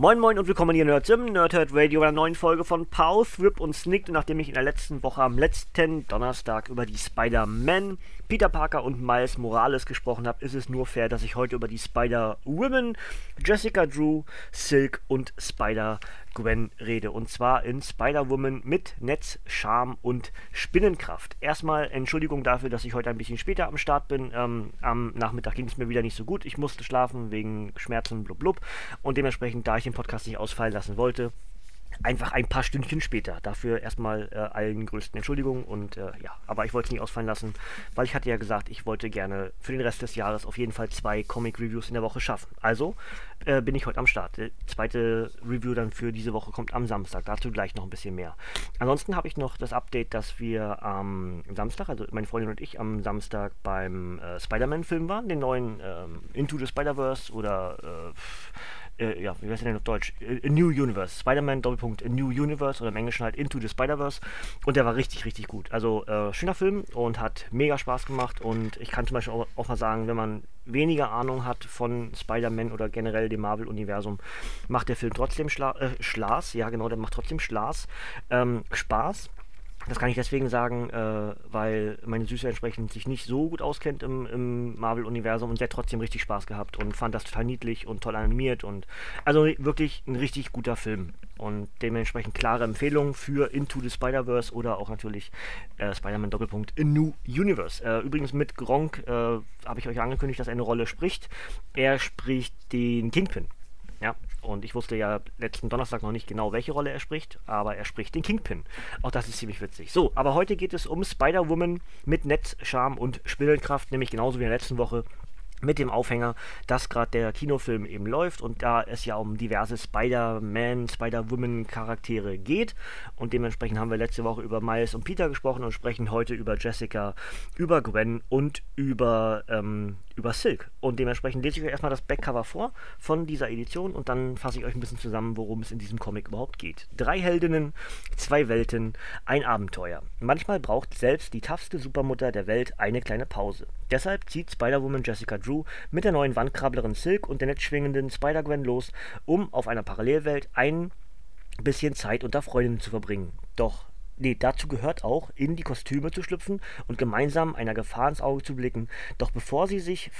Moin Moin und willkommen hier Nerds im Nerdhurt Radio einer neuen Folge von Pow, Thrip und Snicked. Nachdem ich in der letzten Woche am letzten Donnerstag über die Spider-Man, Peter Parker und Miles Morales gesprochen habe, ist es nur fair, dass ich heute über die Spider-Women, Jessica Drew, Silk und Spider Gwen rede. Und zwar in Spider-Woman mit Netz, Charme und Spinnenkraft. Erstmal Entschuldigung dafür, dass ich heute ein bisschen später am Start bin. Ähm, am Nachmittag ging es mir wieder nicht so gut. Ich musste schlafen wegen Schmerzen, blub blub. Und dementsprechend, da ich den Podcast nicht ausfallen lassen wollte, einfach ein paar Stündchen später. Dafür erstmal äh, allen größten Entschuldigungen und äh, ja, aber ich wollte es nicht ausfallen lassen, weil ich hatte ja gesagt, ich wollte gerne für den Rest des Jahres auf jeden Fall zwei Comic-Reviews in der Woche schaffen. Also äh, bin ich heute am Start. Die zweite Review dann für diese Woche kommt am Samstag. Dazu gleich noch ein bisschen mehr. Ansonsten habe ich noch das Update, dass wir am Samstag, also meine Freundin und ich, am Samstag beim äh, Spider-Man-Film waren, den neuen ähm, Into the Spider-Verse oder äh, äh, ja, wie heißt denn auf Deutsch? A New Universe. Spider-Man Doppelpunkt A New Universe oder im Englischen halt Into the Spider-Verse. Und der war richtig, richtig gut. Also äh, schöner Film und hat mega Spaß gemacht. Und ich kann zum Beispiel auch, auch mal sagen, wenn man weniger Ahnung hat von Spider-Man oder generell dem Marvel-Universum, macht der Film trotzdem Schla äh, Schlaß. Ja, genau, der macht trotzdem Schlaß. Ähm, Spaß. Das kann ich deswegen sagen, äh, weil meine Süße entsprechend sich nicht so gut auskennt im, im Marvel-Universum und der hat trotzdem richtig Spaß gehabt und fand das total niedlich und toll animiert und also wirklich ein richtig guter Film und dementsprechend klare Empfehlung für Into the Spider-Verse oder auch natürlich äh, Spider-Man Doppelpunkt in New Universe. Äh, übrigens mit Gronk äh, habe ich euch angekündigt, dass er eine Rolle spricht. Er spricht den Kingpin. Und ich wusste ja letzten Donnerstag noch nicht genau, welche Rolle er spricht, aber er spricht den Kingpin. Auch das ist ziemlich witzig. So, aber heute geht es um Spider-Woman mit Netz, Charme und Spinnenkraft, nämlich genauso wie in der letzten Woche mit dem Aufhänger, dass gerade der Kinofilm eben läuft und da es ja um diverse Spider-Man, Spider-Woman-Charaktere geht und dementsprechend haben wir letzte Woche über Miles und Peter gesprochen und sprechen heute über Jessica, über Gwen und über, ähm, über Silk. Und dementsprechend lese ich euch erstmal das Backcover vor von dieser Edition und dann fasse ich euch ein bisschen zusammen, worum es in diesem Comic überhaupt geht. Drei Heldinnen, zwei Welten, ein Abenteuer. Manchmal braucht selbst die toughste Supermutter der Welt eine kleine Pause. Deshalb zieht Spider-Woman Jessica Drew mit der neuen Wandkrabblerin Silk und der netzschwingenden Spider-Gwen los, um auf einer Parallelwelt ein bisschen Zeit unter Freundinnen zu verbringen. Doch nee, dazu gehört auch, in die Kostüme zu schlüpfen und gemeinsam einer Gefahr ins Auge zu blicken. Doch bevor sie sich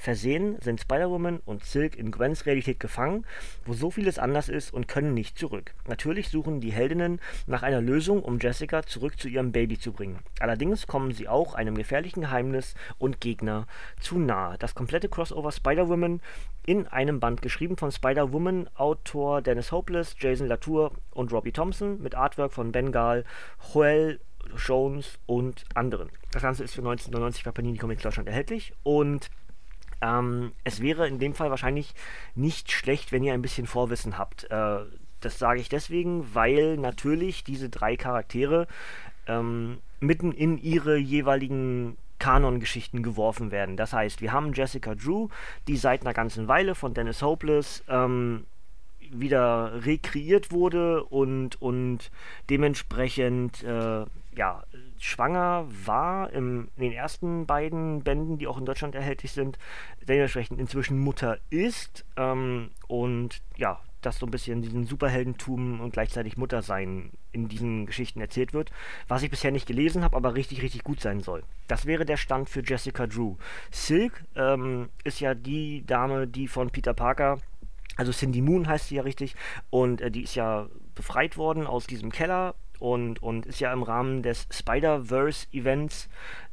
versehen, sind Spider-Woman und Silk in Gwens Realität gefangen, wo so vieles anders ist und können nicht zurück. Natürlich suchen die Heldinnen nach einer Lösung, um Jessica zurück zu ihrem Baby zu bringen. Allerdings kommen sie auch einem gefährlichen Geheimnis und Gegner zu nahe. Das komplette Crossover Spider-Woman in einem Band geschrieben von Spider-Woman, Autor Dennis Hopeless, Jason Latour und Robbie Thompson mit Artwork von Bengal, Joel Jones und anderen. Das Ganze ist für 1999 bei Panini Comics Deutschland erhältlich und ähm, es wäre in dem Fall wahrscheinlich nicht schlecht, wenn ihr ein bisschen Vorwissen habt. Äh, das sage ich deswegen, weil natürlich diese drei Charaktere ähm, mitten in ihre jeweiligen Kanon-Geschichten geworfen werden. Das heißt, wir haben Jessica Drew, die seit einer ganzen Weile von Dennis Hopeless ähm, wieder rekreiert wurde und, und dementsprechend äh, ja, schwanger war im, in den ersten beiden Bänden, die auch in Deutschland erhältlich sind, dementsprechend inzwischen Mutter ist ähm, und ja, dass so ein bisschen diesen Superheldentum und gleichzeitig Muttersein in diesen Geschichten erzählt wird, was ich bisher nicht gelesen habe, aber richtig, richtig gut sein soll. Das wäre der Stand für Jessica Drew. Silk ähm, ist ja die Dame, die von Peter Parker also Cindy Moon heißt sie ja richtig und äh, die ist ja befreit worden aus diesem Keller und, und ist ja im Rahmen des Spider-Verse-Events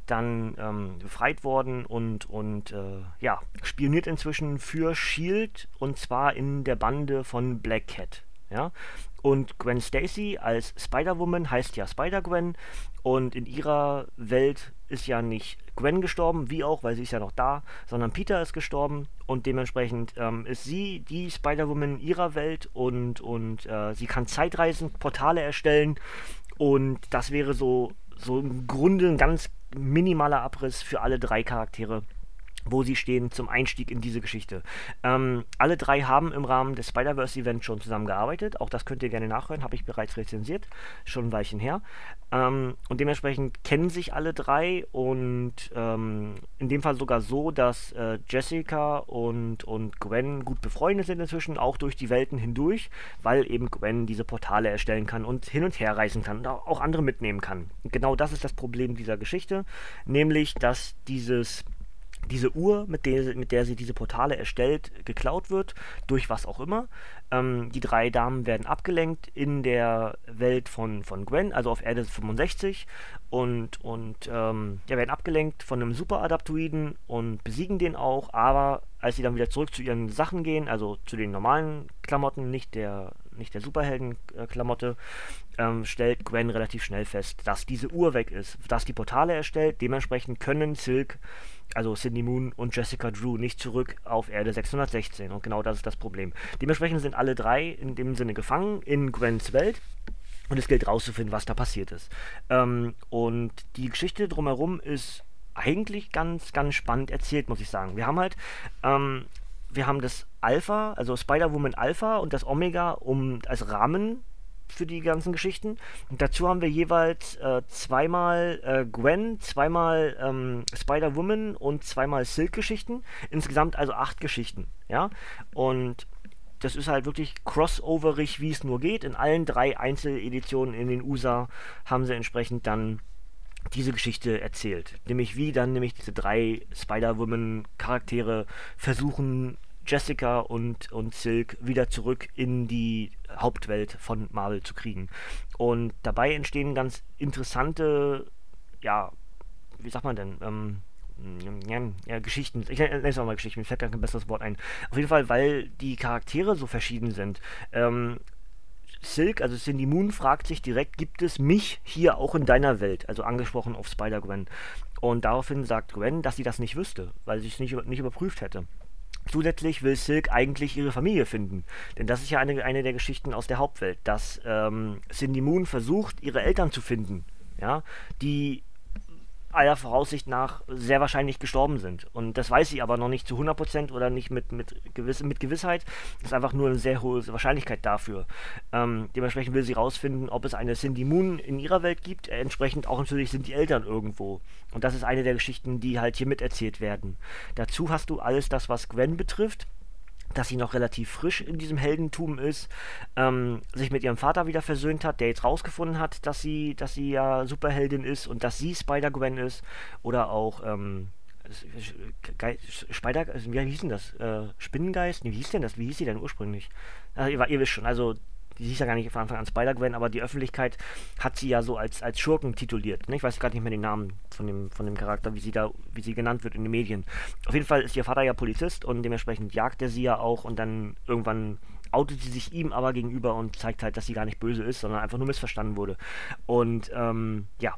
dann ähm, befreit worden und, und äh, ja, spioniert inzwischen für Shield und zwar in der Bande von Black Cat. Ja? Und Gwen Stacy als Spider-Woman heißt ja Spider-Gwen und in ihrer Welt ist ja nicht Gwen gestorben, wie auch, weil sie ist ja noch da, sondern Peter ist gestorben und dementsprechend ähm, ist sie die Spider-Woman ihrer Welt und, und äh, sie kann Zeitreisen, Portale erstellen und das wäre so, so im Grunde ein ganz minimaler Abriss für alle drei Charaktere wo sie stehen zum Einstieg in diese Geschichte. Ähm, alle drei haben im Rahmen des Spider-Verse-Events schon zusammengearbeitet. Auch das könnt ihr gerne nachhören, habe ich bereits rezensiert, schon ein Weilchen her. Ähm, und dementsprechend kennen sich alle drei und ähm, in dem Fall sogar so, dass äh, Jessica und, und Gwen gut befreundet sind inzwischen, auch durch die Welten hindurch, weil eben Gwen diese Portale erstellen kann und hin und her reisen kann und auch andere mitnehmen kann. Genau das ist das Problem dieser Geschichte, nämlich dass dieses diese Uhr, mit der, mit der sie diese Portale erstellt, geklaut wird, durch was auch immer. Ähm, die drei Damen werden abgelenkt in der Welt von, von Gwen, also auf Erde 65, und, und ähm, ja, werden abgelenkt von einem Superadaptoiden und besiegen den auch, aber als sie dann wieder zurück zu ihren Sachen gehen, also zu den normalen Klamotten, nicht der, nicht der Superheldenklamotte, ähm, stellt Gwen relativ schnell fest, dass diese Uhr weg ist, dass die Portale erstellt. Dementsprechend können Silk also Sidney Moon und Jessica Drew, nicht zurück auf Erde 616. Und genau das ist das Problem. Dementsprechend sind alle drei in dem Sinne gefangen in Gwens Welt. Und es gilt rauszufinden, was da passiert ist. Ähm, und die Geschichte drumherum ist eigentlich ganz, ganz spannend erzählt, muss ich sagen. Wir haben halt, ähm, wir haben das Alpha, also Spider-Woman Alpha und das Omega um als Rahmen für die ganzen Geschichten. Und dazu haben wir jeweils äh, zweimal äh, Gwen, zweimal ähm, Spider-Woman und zweimal Silk-Geschichten. Insgesamt also acht Geschichten. Ja. Und das ist halt wirklich crossoverig, wie es nur geht. In allen drei Einzeleditionen in den USA haben sie entsprechend dann diese Geschichte erzählt. Nämlich wie dann nämlich diese drei Spider-Woman-Charaktere versuchen, Jessica und, und Silk wieder zurück in die Hauptwelt von Marvel zu kriegen. Und dabei entstehen ganz interessante, ja, wie sagt man denn, ähm, ja, Geschichten, ich nenne es auch mal Geschichten, mir fällt gar kein besseres Wort ein. Auf jeden Fall, weil die Charaktere so verschieden sind. Ähm, Silk, also Cindy Moon, fragt sich direkt, gibt es mich hier auch in deiner Welt? Also angesprochen auf Spider-Gwen. Und daraufhin sagt Gwen, dass sie das nicht wüsste, weil sie es nicht, nicht überprüft hätte. Zusätzlich will Silk eigentlich ihre Familie finden. Denn das ist ja eine, eine der Geschichten aus der Hauptwelt, dass ähm, Cindy Moon versucht, ihre Eltern zu finden. Ja, die aller Voraussicht nach sehr wahrscheinlich gestorben sind. Und das weiß sie aber noch nicht zu 100% oder nicht mit, mit, gewiss, mit Gewissheit. Das ist einfach nur eine sehr hohe Wahrscheinlichkeit dafür. Ähm, dementsprechend will sie herausfinden, ob es eine Cindy Moon in ihrer Welt gibt. Entsprechend auch natürlich sind die Eltern irgendwo. Und das ist eine der Geschichten, die halt hier miterzählt werden. Dazu hast du alles das, was Gwen betrifft dass sie noch relativ frisch in diesem Heldentum ist, ähm, sich mit ihrem Vater wieder versöhnt hat, der jetzt rausgefunden hat, dass sie, dass sie ja Superheldin ist und dass sie Spider-Gwen ist. Oder auch ähm, Spider, wie hieß denn das? Äh, Spinnengeist? Wie hieß denn das? Wie hieß sie denn ursprünglich? Also, ihr, ihr wisst schon, also die hieß ja gar nicht von Anfang an Spider-Gwen, aber die Öffentlichkeit hat sie ja so als, als Schurken tituliert. Ne? Ich weiß gerade nicht mehr den Namen von dem, von dem Charakter, wie sie da, wie sie genannt wird in den Medien. Auf jeden Fall ist ihr Vater ja Polizist und dementsprechend jagt er sie ja auch und dann irgendwann outet sie sich ihm aber gegenüber und zeigt halt, dass sie gar nicht böse ist, sondern einfach nur missverstanden wurde. Und ähm, ja,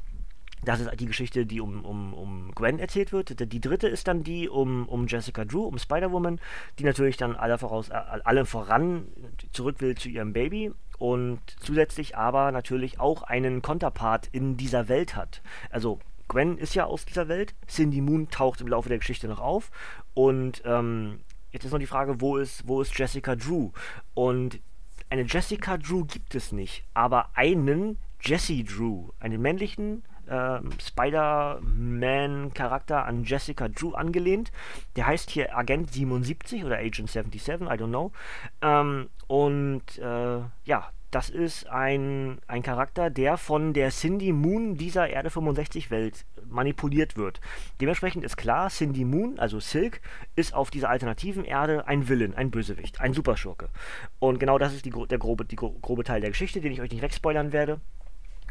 das ist die Geschichte, die um, um, um Gwen erzählt wird. Die dritte ist dann die um, um Jessica Drew, um Spider-Woman, die natürlich dann alle, voraus, äh, alle voran zurück will zu ihrem Baby und zusätzlich aber natürlich auch einen Konterpart in dieser Welt hat. Also Gwen ist ja aus dieser Welt, Cindy Moon taucht im Laufe der Geschichte noch auf und ähm, jetzt ist noch die Frage, wo ist, wo ist Jessica Drew? Und eine Jessica Drew gibt es nicht, aber einen Jesse Drew, einen männlichen äh, Spider-Man-Charakter an Jessica Drew angelehnt. Der heißt hier Agent 77 oder Agent 77, I don't know. Ähm, und äh, ja, das ist ein, ein Charakter, der von der Cindy Moon dieser Erde 65 Welt manipuliert wird. Dementsprechend ist klar, Cindy Moon, also Silk, ist auf dieser alternativen Erde ein Villain, ein Bösewicht, ein Superschurke. Und genau das ist die, der grobe, die grobe Teil der Geschichte, den ich euch nicht wegspoilern werde.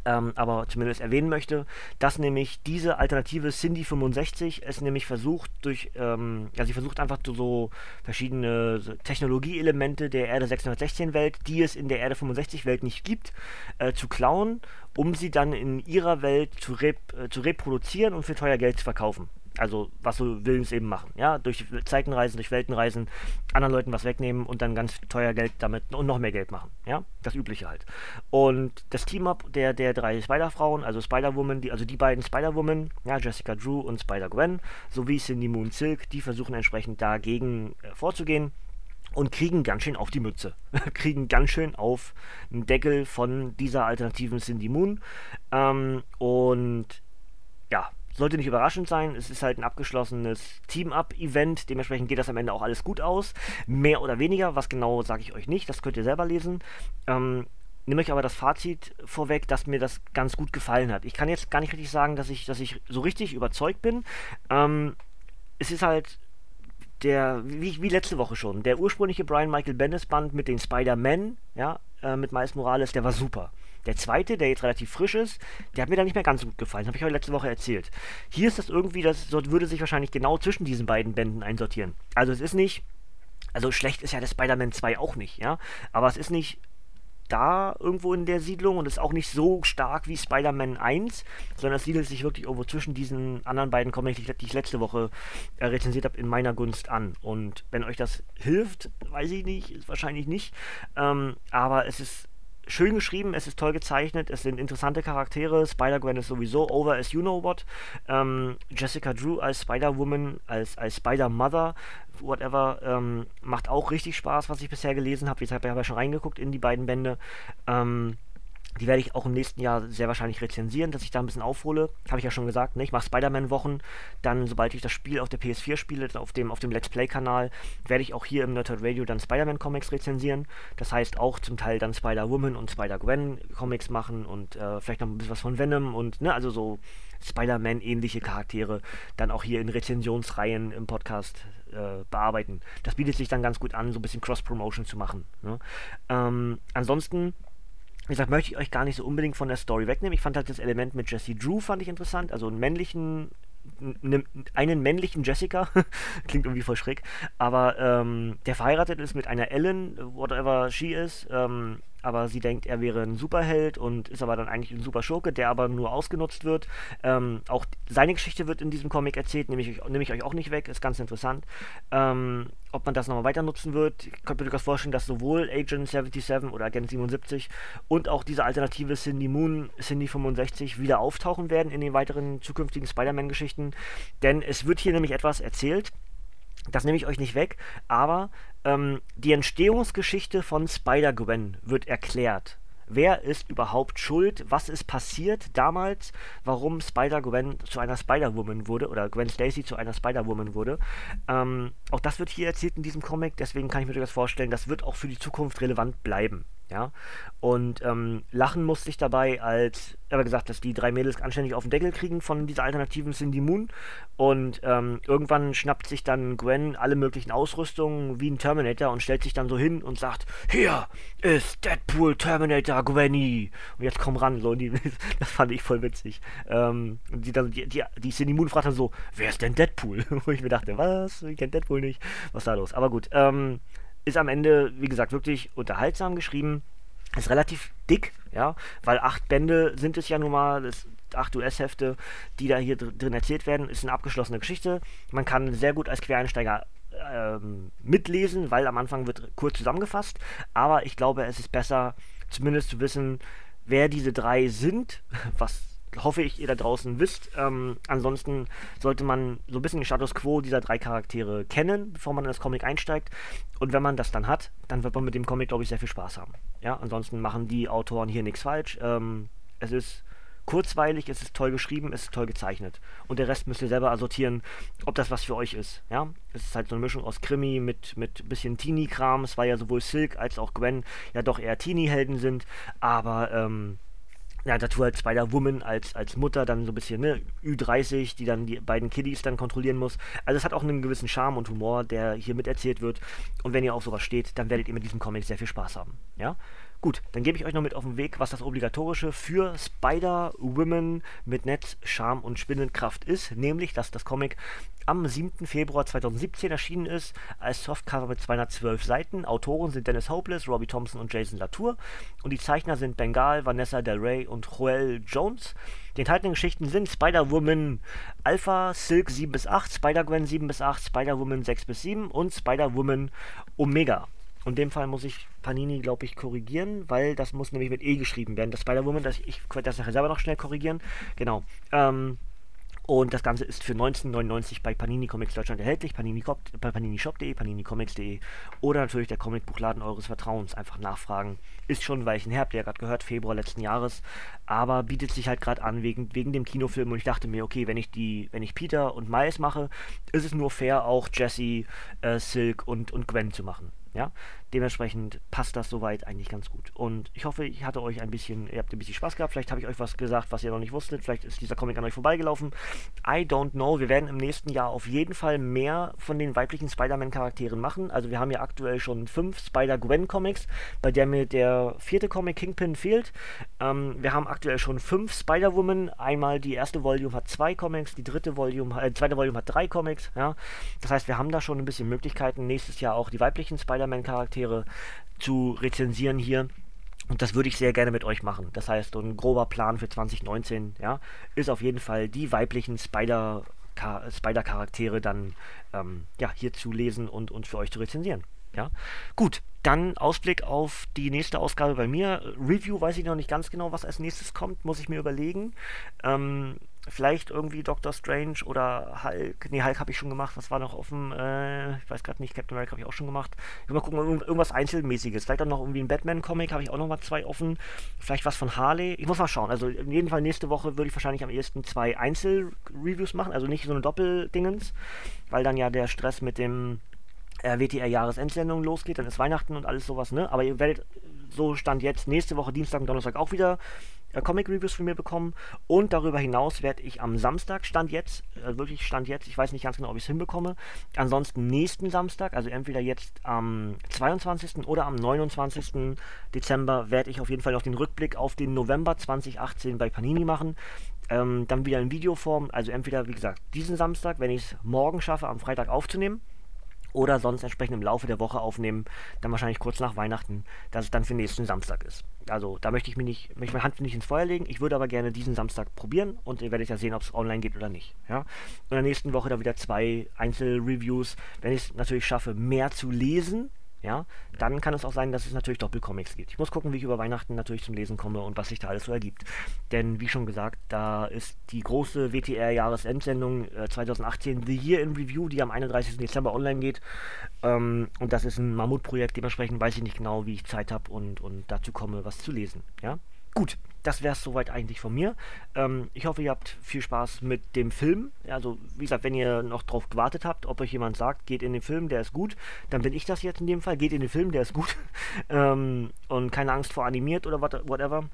Ähm, aber zumindest erwähnen möchte, dass nämlich diese alternative Cindy 65 es nämlich versucht durch, ähm, ja, sie versucht einfach so verschiedene Technologieelemente der Erde 616 Welt, die es in der Erde 65 Welt nicht gibt, äh, zu klauen, um sie dann in ihrer Welt zu, rep äh, zu reproduzieren und für teuer Geld zu verkaufen also was so Willens eben machen, ja, durch Zeitenreisen, durch Weltenreisen, anderen Leuten was wegnehmen und dann ganz teuer Geld damit und noch mehr Geld machen, ja, das Übliche halt. Und das Team-Up der, der drei Spider-Frauen, also Spider-Woman, die, also die beiden Spider-Woman, ja, Jessica Drew und Spider-Gwen, sowie Cindy Moon Silk, die versuchen entsprechend dagegen äh, vorzugehen und kriegen ganz schön auf die Mütze. kriegen ganz schön auf den Deckel von dieser alternativen Cindy Moon. Ähm, und ja, sollte nicht überraschend sein. Es ist halt ein abgeschlossenes Team-Up-Event. Dementsprechend geht das am Ende auch alles gut aus. Mehr oder weniger. Was genau, sage ich euch nicht. Das könnt ihr selber lesen. Ähm, nehme ich aber das Fazit vorweg, dass mir das ganz gut gefallen hat. Ich kann jetzt gar nicht richtig sagen, dass ich, dass ich so richtig überzeugt bin. Ähm, es ist halt der, wie, wie letzte Woche schon, der ursprüngliche Brian Michael Bendis Band mit den Spider-Man, ja, äh, mit Miles Morales, der war super. Der zweite, der jetzt relativ frisch ist, der hat mir da nicht mehr ganz so gut gefallen. Habe ich euch letzte Woche erzählt. Hier ist das irgendwie, das würde sich wahrscheinlich genau zwischen diesen beiden Bänden einsortieren. Also es ist nicht, also schlecht ist ja der Spider-Man 2 auch nicht, ja. Aber es ist nicht da irgendwo in der Siedlung und ist auch nicht so stark wie Spider-Man 1, sondern es siedelt sich wirklich irgendwo zwischen diesen anderen beiden Comics, die ich letzte Woche äh, rezensiert habe, in meiner Gunst an. Und wenn euch das hilft, weiß ich nicht, wahrscheinlich nicht. Ähm, aber es ist schön geschrieben, es ist toll gezeichnet, es sind interessante Charaktere. Spider-Gwen ist sowieso over as you know what. Ähm, Jessica Drew als Spider-Woman, als, als Spider-Mother, whatever, ähm, macht auch richtig Spaß, was ich bisher gelesen habe. Ich habe ja schon reingeguckt in die beiden Bände. Ähm, die werde ich auch im nächsten Jahr sehr wahrscheinlich rezensieren, dass ich da ein bisschen aufhole. Habe ich ja schon gesagt, ne? ich mache Spider-Man-Wochen. Dann, sobald ich das Spiel auf der PS4 spiele, auf dem, auf dem Let's Play-Kanal, werde ich auch hier im Nerdhurt Radio dann Spider-Man-Comics rezensieren. Das heißt auch zum Teil dann Spider-Woman und Spider-Gwen-Comics machen und äh, vielleicht noch ein bisschen was von Venom und, ne, also so Spider-Man-ähnliche Charaktere dann auch hier in Rezensionsreihen im Podcast äh, bearbeiten. Das bietet sich dann ganz gut an, so ein bisschen Cross-Promotion zu machen. Ne? Ähm, ansonsten wie gesagt, möchte ich euch gar nicht so unbedingt von der Story wegnehmen. Ich fand halt das Element mit Jesse Drew fand ich interessant, also einen männlichen, einen männlichen Jessica, klingt irgendwie voll schräg, aber ähm, der verheiratet ist mit einer Ellen, whatever she is, ähm, aber sie denkt, er wäre ein Superheld und ist aber dann eigentlich ein super Schurke, der aber nur ausgenutzt wird. Ähm, auch seine Geschichte wird in diesem Comic erzählt, nehme ich, nehm ich euch auch nicht weg, ist ganz interessant. Ähm, ob man das nochmal weiter nutzen wird, ich könnte mir durchaus vorstellen, dass sowohl Agent 77 oder Agent 77 und auch diese alternative Cindy Moon, Cindy 65 wieder auftauchen werden in den weiteren zukünftigen Spider-Man-Geschichten. Denn es wird hier nämlich etwas erzählt, das nehme ich euch nicht weg, aber ähm, die Entstehungsgeschichte von Spider-Gwen wird erklärt. Wer ist überhaupt schuld? Was ist passiert damals? Warum Spider-Gwen zu einer Spider-Woman wurde oder Gwen Stacy zu einer Spider-Woman wurde? Ähm, auch das wird hier erzählt in diesem Comic, deswegen kann ich mir das vorstellen, das wird auch für die Zukunft relevant bleiben. Ja, und ähm, lachen musste ich dabei, als er gesagt, dass die drei Mädels anständig auf den Deckel kriegen von dieser alternativen Cindy Moon. Und ähm, irgendwann schnappt sich dann Gwen alle möglichen Ausrüstungen wie ein Terminator und stellt sich dann so hin und sagt: Hier ist Deadpool Terminator Gwenny. Und jetzt komm ran. So, die, das fand ich voll witzig. Ähm, die, dann, die, die, die Cindy Moon fragt dann so: Wer ist denn Deadpool? Wo ich mir dachte: Was? Ich kenne Deadpool nicht. Was ist da los? Aber gut. Ähm, ist am Ende, wie gesagt, wirklich unterhaltsam geschrieben. Ist relativ dick, ja, weil acht Bände sind es ja nun mal, das, acht US-Hefte, die da hier drin erzählt werden, ist eine abgeschlossene Geschichte. Man kann sehr gut als Quereinsteiger ähm, mitlesen, weil am Anfang wird kurz zusammengefasst. Aber ich glaube, es ist besser, zumindest zu wissen, wer diese drei sind, was hoffe ich, ihr da draußen wisst. Ähm, ansonsten sollte man so ein bisschen den Status quo dieser drei Charaktere kennen, bevor man in das Comic einsteigt. Und wenn man das dann hat, dann wird man mit dem Comic, glaube ich, sehr viel Spaß haben. Ja, ansonsten machen die Autoren hier nichts falsch. Ähm, es ist kurzweilig, es ist toll geschrieben, es ist toll gezeichnet. Und der Rest müsst ihr selber assortieren, ob das was für euch ist. Ja, es ist halt so eine Mischung aus Krimi mit mit bisschen Teenie-Kram. Es war ja sowohl Silk als auch Gwen ja doch eher Teenie-Helden sind, aber ähm, ja, dazu halt Spider-Woman als, als Mutter, dann so ein bisschen, ne, Ü30, die dann die beiden Kiddies dann kontrollieren muss. Also es hat auch einen gewissen Charme und Humor, der hier miterzählt wird. Und wenn ihr auf sowas steht, dann werdet ihr mit diesem Comic sehr viel Spaß haben. Ja? Gut, dann gebe ich euch noch mit auf den Weg, was das Obligatorische für Spider-Women mit Netz, Charme und Spinnenkraft ist, nämlich, dass das Comic am 7. Februar 2017 erschienen ist, als Softcover mit 212 Seiten. Autoren sind Dennis Hopeless, Robbie Thompson und Jason Latour. Und die Zeichner sind Bengal, Vanessa Del Rey und Joel Jones. Die enthaltenen Geschichten sind Spider-Woman Alpha, Silk 7 bis 8, Spider-Gwen 7 bis 8, Spider-Woman 6 bis 7 und Spider-Woman Omega. In dem Fall muss ich Panini, glaube ich, korrigieren, weil das muss nämlich mit E geschrieben werden. Das Spider-Woman, das ich werde das nachher selber noch schnell korrigieren. Genau. Ähm, und das Ganze ist für 19,99 bei Panini Comics Deutschland erhältlich, Panini, paninishop.de, paninicomics.de oder natürlich der Comicbuchladen eures Vertrauens. Einfach nachfragen. Ist schon ein Weilchen her, habt ihr ja gerade gehört, Februar letzten Jahres, aber bietet sich halt gerade an wegen, wegen dem Kinofilm und ich dachte mir, okay, wenn ich die, wenn ich Peter und Miles mache, ist es nur fair, auch Jesse, äh, Silk und, und Gwen zu machen. Ja, dementsprechend passt das soweit eigentlich ganz gut. Und ich hoffe, ich hatte euch ein bisschen, ihr habt ein bisschen Spaß gehabt. Vielleicht habe ich euch was gesagt, was ihr noch nicht wusstet. Vielleicht ist dieser Comic an euch vorbeigelaufen. I don't know. Wir werden im nächsten Jahr auf jeden Fall mehr von den weiblichen Spider-Man-Charakteren machen. Also wir haben ja aktuell schon fünf Spider-Gwen-Comics, bei der mir der vierte Comic Kingpin fehlt. Ähm, wir haben aktuell schon fünf Spider-Woman. Einmal die erste Volume hat zwei Comics, die dritte Volume, äh, zweite Volume hat drei Comics. Ja, das heißt, wir haben da schon ein bisschen Möglichkeiten. Nächstes Jahr auch die weiblichen Spider Spider-Man-Charaktere zu rezensieren hier. Und das würde ich sehr gerne mit euch machen. Das heißt, so ein grober Plan für 2019, ja, ist auf jeden Fall die weiblichen Spider- Spider-Charaktere dann ähm, ja, hier zu lesen und, und für euch zu rezensieren. Ja, gut, dann Ausblick auf die nächste Ausgabe bei mir. Review weiß ich noch nicht ganz genau, was als nächstes kommt, muss ich mir überlegen. Ähm, vielleicht irgendwie Doctor Strange oder Hulk. Ne, Hulk habe ich schon gemacht. Was war noch offen? Äh, ich weiß gerade nicht. Captain America habe ich auch schon gemacht. Ich will mal gucken, irgendwas Einzelmäßiges. Vielleicht auch noch irgendwie ein Batman-Comic habe ich auch noch mal zwei offen. Vielleicht was von Harley. Ich muss mal schauen. Also in jedem Fall nächste Woche würde ich wahrscheinlich am ehesten zwei Einzel-Reviews machen. Also nicht so eine Doppeldingens, weil dann ja der Stress mit dem äh, WTR-Jahresendsendung losgeht. Dann ist Weihnachten und alles sowas, ne? Aber ihr werdet so stand jetzt nächste Woche Dienstag und Donnerstag auch wieder äh, Comic-Reviews von mir bekommen. Und darüber hinaus werde ich am Samstag, Stand jetzt, äh, wirklich Stand jetzt, ich weiß nicht ganz genau, ob ich es hinbekomme, ansonsten nächsten Samstag, also entweder jetzt am 22. oder am 29. Dezember, werde ich auf jeden Fall noch den Rückblick auf den November 2018 bei Panini machen. Ähm, dann wieder in Videoform, also entweder, wie gesagt, diesen Samstag, wenn ich es morgen schaffe, am Freitag aufzunehmen oder sonst entsprechend im Laufe der Woche aufnehmen, dann wahrscheinlich kurz nach Weihnachten, dass es dann für nächsten Samstag ist. Also da möchte ich mir nicht, möchte meine Hand nicht ins Feuer legen. Ich würde aber gerne diesen Samstag probieren und ihr werdet ja sehen, ob es online geht oder nicht. Ja? In der nächsten Woche dann wieder zwei Einzelreviews, wenn ich es natürlich schaffe, mehr zu lesen, ja, dann kann es auch sein, dass es natürlich Doppelcomics gibt. Ich muss gucken, wie ich über Weihnachten natürlich zum Lesen komme und was sich da alles so ergibt. Denn wie schon gesagt, da ist die große WTR-Jahresendsendung äh, 2018 The Year in Review, die am 31. Dezember online geht. Ähm, und das ist ein Mammutprojekt, dementsprechend weiß ich nicht genau, wie ich Zeit habe und, und dazu komme, was zu lesen. Ja, gut das wäre es soweit eigentlich von mir. Ähm, ich hoffe, ihr habt viel Spaß mit dem Film. Also, wie gesagt, wenn ihr noch drauf gewartet habt, ob euch jemand sagt, geht in den Film, der ist gut, dann bin ich das jetzt in dem Fall. Geht in den Film, der ist gut. ähm, und keine Angst vor animiert oder whatever.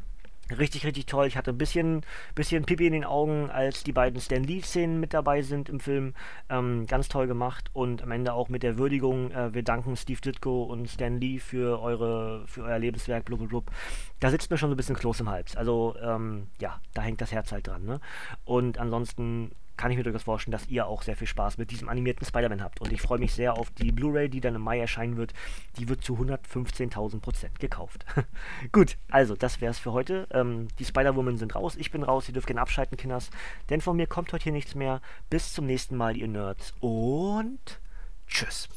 Richtig, richtig toll. Ich hatte ein bisschen, bisschen Pipi in den Augen, als die beiden Stan Lee-Szenen mit dabei sind im Film. Ähm, ganz toll gemacht und am Ende auch mit der Würdigung. Äh, wir danken Steve Ditko und Stan Lee für, eure, für euer Lebenswerk, blub, blub, Da sitzt mir schon so ein bisschen Kloß im Hals. Also, ähm, ja, da hängt das Herz halt dran. Ne? Und ansonsten kann ich mir durchaus vorstellen, dass ihr auch sehr viel Spaß mit diesem animierten Spider-Man habt. Und ich freue mich sehr auf die Blu-ray, die dann im Mai erscheinen wird. Die wird zu 115.000 Prozent gekauft. Gut, also das wäre es für heute. Ähm, die Spider-Woman sind raus. Ich bin raus. Ihr dürft gerne abschalten, Kinders. Denn von mir kommt heute hier nichts mehr. Bis zum nächsten Mal, ihr Nerds. Und tschüss.